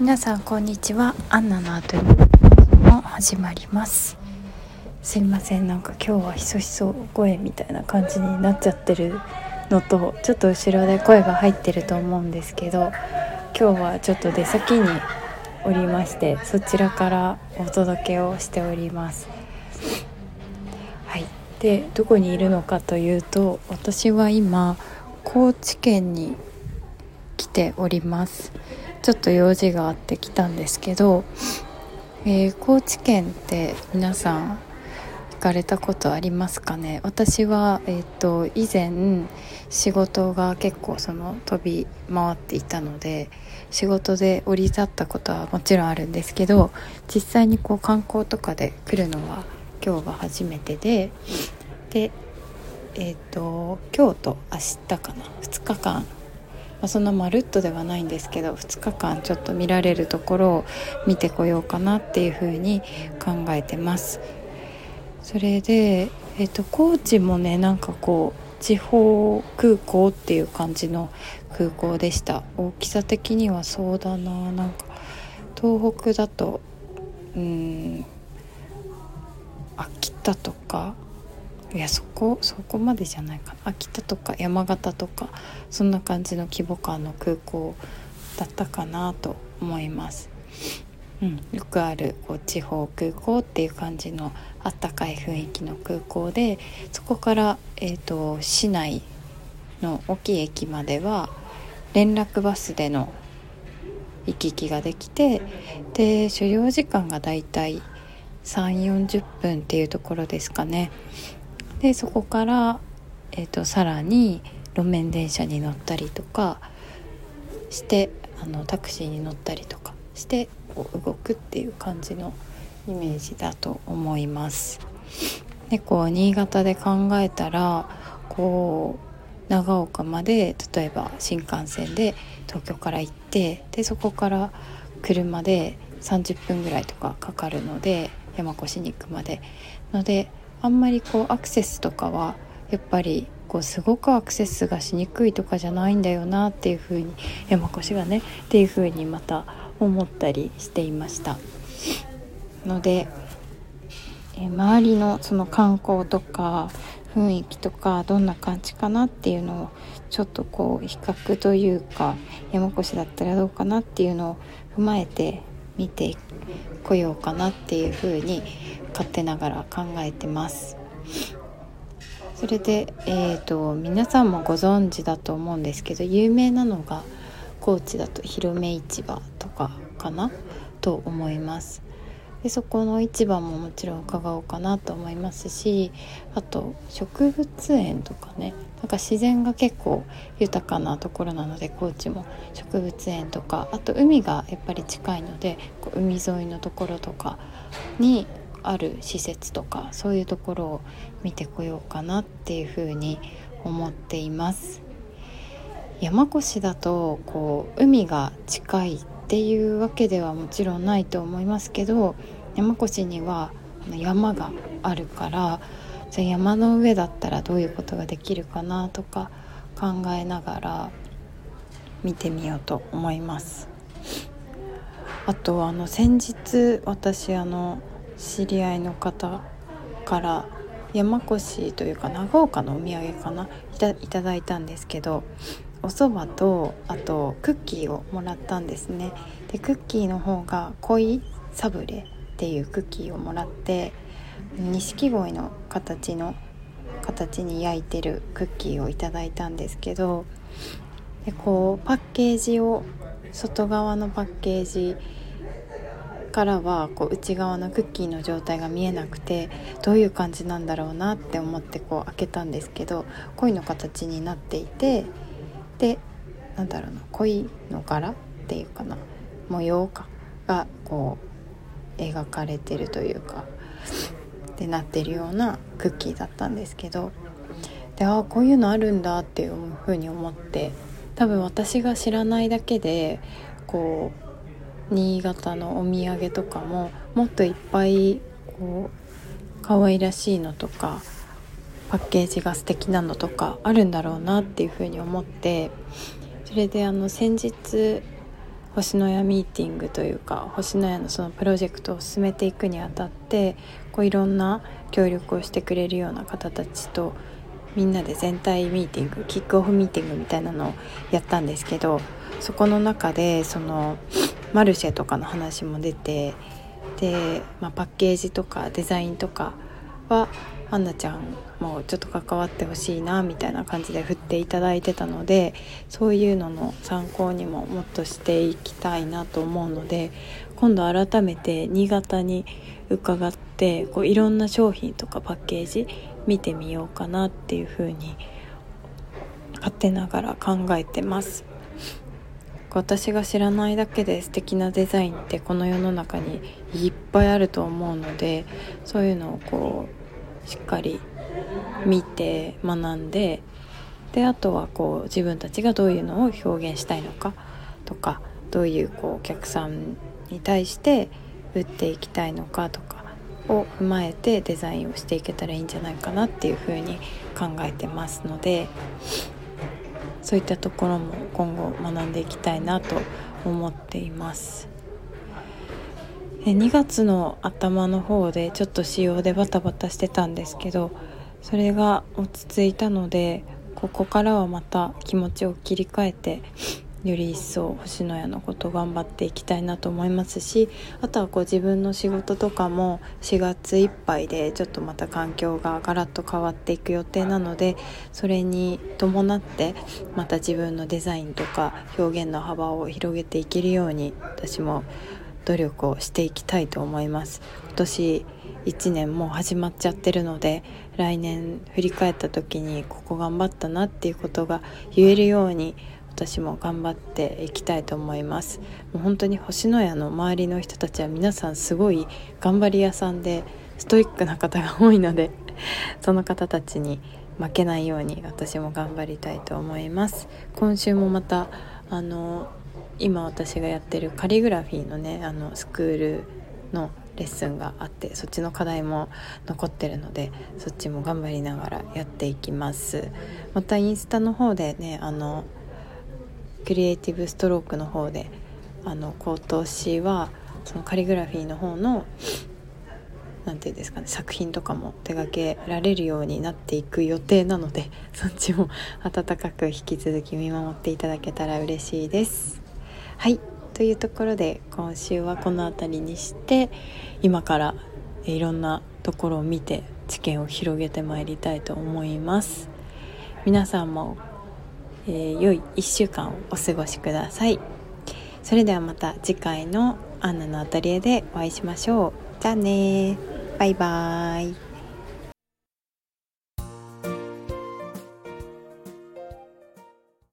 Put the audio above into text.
皆さんこんにちは。アンナのアトリエも始まります。すいません。なんか今日はひそひそ声みたいな感じになっちゃってるのとちょっと後ろで声が入ってると思うんですけど今日はちょっと出先におりましてそちらからお届けをしております。はい。でどこにいるのかというと私は今高知県に来ております。ちょっと用事があって来たんですけど、えー、高知県って皆さん行かれたことありますかね？私は、えーと、以前仕事が結構その飛び回っていたので仕事で降り立ったことはもちろんあるんですけど実際にこう観光とかで来るのは今日が初めてででえっ、ー、と今日と明日かな？2日間あ、そんなまるっとではないんですけど2日間ちょっと見られるところを見てこようかなっていうふうに考えてます。それで、えーと、高知もねなんかこう地方空港っていう感じの空港でした大きさ的にはそうだななんか東北だとうん秋田とかいやそこそこまでじゃないかな秋田とか山形とかそんな感じの規模感の空港だったかなと思います。うん、よくあるこう地方空港っていう感じのあったかい雰囲気の空港でそこから、えーと、市内の大きい駅までは連絡バスでの行き来ができてで所要時間がだいたい3 4 0分っていうところですかね。でそこから、えーと、さらに路面電車に乗ったりとかしてあのタクシーに乗ったりとかしてこう動くっていう感じのイメージだと思います。でこう新潟で考えたらこう長岡まで例えば新幹線で東京から行ってでそこから車で30分ぐらいとかかかるので山越しに行くまでのであんまりこうアクセスとかはやっぱりこうすごくアクセスがしにくいとかじゃないんだよなっていう風に山越がねっていう風にまた思ったりしていました。のでえ周りのその観光とか雰囲気とかどんな感じかなっていうのをちょっとこう比較というか山越だったらどうかなっていうのを踏まえて見てこようかなっていうふうに勝手ながら考えてます。それで、えーと、皆さんもご存知だと思うんですけど有名なのが高知だと広め市場とかかな？と思います。でそこの市場ももちろん伺おうかなと思いますしあと植物園とかねなんか自然が結構豊かなところなので高知も植物園とかあと海がやっぱり近いのでこう海沿いのところとかにある施設とかそういうところを見てこようかなっていうふうに思っています。山越だとこう海が近いっていうわけではもちろんないと思いますけど山越には山があるからじゃ山の上だったらどういうことができるかなとか考えながら見てみようと思います。あとあの先日私あの知り合いの方から山越というか長岡のお土産かないただいたんですけどお蕎麦とあとクッキーをもらったんですね。でクッキーの方が恋サブレっていうクッキーをもらって錦鯉の形の形に焼いてるクッキーをいただいたんですけどでこうパッケージを外側のパッケージからはこう内側のクッキーの状態が見えなくてどういう感じなんだろうなって思ってこう開けたんですけど鯉の形になっていてでなんだろうな鯉の柄っていうかな模様かがこう描かれてるというかってなってるようなクッキーだったんですけどでああこういうのあるんだっていうふうに思って多分私が知らないだけでこう新潟のお土産とかももっといっぱいこう可愛らしいのとかパッケージが素敵なのとかあるんだろうなっていうふうに思ってそれであの先日星のやミーティングというか星のやのそのプロジェクトを進めていくにあたってこういろんな協力をしてくれるような方たちとみんなで全体ミーティングキックオフミーティングみたいなのをやったんですけどそこの中でそのマルシェとかの話も出てで、まあ、パッケージとかデザインとかはアンナちゃんもちょっと関わってほしいなみたいな感じで振っていただいてたのでそういうのの参考にももっとしていきたいなと思うので今度改めて新潟に伺ってこういろんな商品とかパッケージ見てみようかなっていうふうに勝手ながら考えてます。私が知らないだけで素敵なデザインってこの世の中にいっぱいあると思うのでそういうのをこうしっかり見て学んでであとはこう自分たちがどういうのを表現したいのかとかどういうこうお客さんに対して売っていきたいのかとかを踏まえてデザインをしていけたらいいんじゃないかなっていうふうに考えてますのでそういったところも今後学んでいきたいなと思っています。で2月の頭の方でちょっと仕様でバタバタしてたんですけどそれが落ち着いたのでここからはまた気持ちを切り替えてより一層星のやのこと頑張っていきたいなと思いますしあとはこう自分の仕事とかも4月いっぱいでちょっとまた環境がガラッと変わっていく予定なのでそれに伴ってまた自分のデザインとか表現の幅を広げていけるように私も努力をしていきたいと思います。今年1年もう始まっちゃってるので来年振り返った時にここ頑張ったなっていうことが言えるように私も頑張っていきたいと思います。もう本当に星のやの周りの人たちは皆さんすごい頑張り屋さんでストイックな方が多いので その方たちに負けないように私も頑張りたいと思います。今週もまたあの今私がやってるカリグラフィーのねあのスクールのレッスンがあってそっちの課題も残ってるのでそっちも頑張りながらやっていきますまたインスタの方でねあのクリエイティブストロークの方であの今年はそのカリグラフィーの方の何て言うんですかね作品とかも手掛けられるようになっていく予定なのでそっちも温かく引き続き見守っていただけたら嬉しいです。はい。というところで今週はこの辺りにして今からいろんなところを見て知見を広げてまいりたいと思います。皆さんもえー、良い1週間をお過ごしください。それではまた次回のアンナのアトリエでお会いしましょう。じゃあねバイバーイ。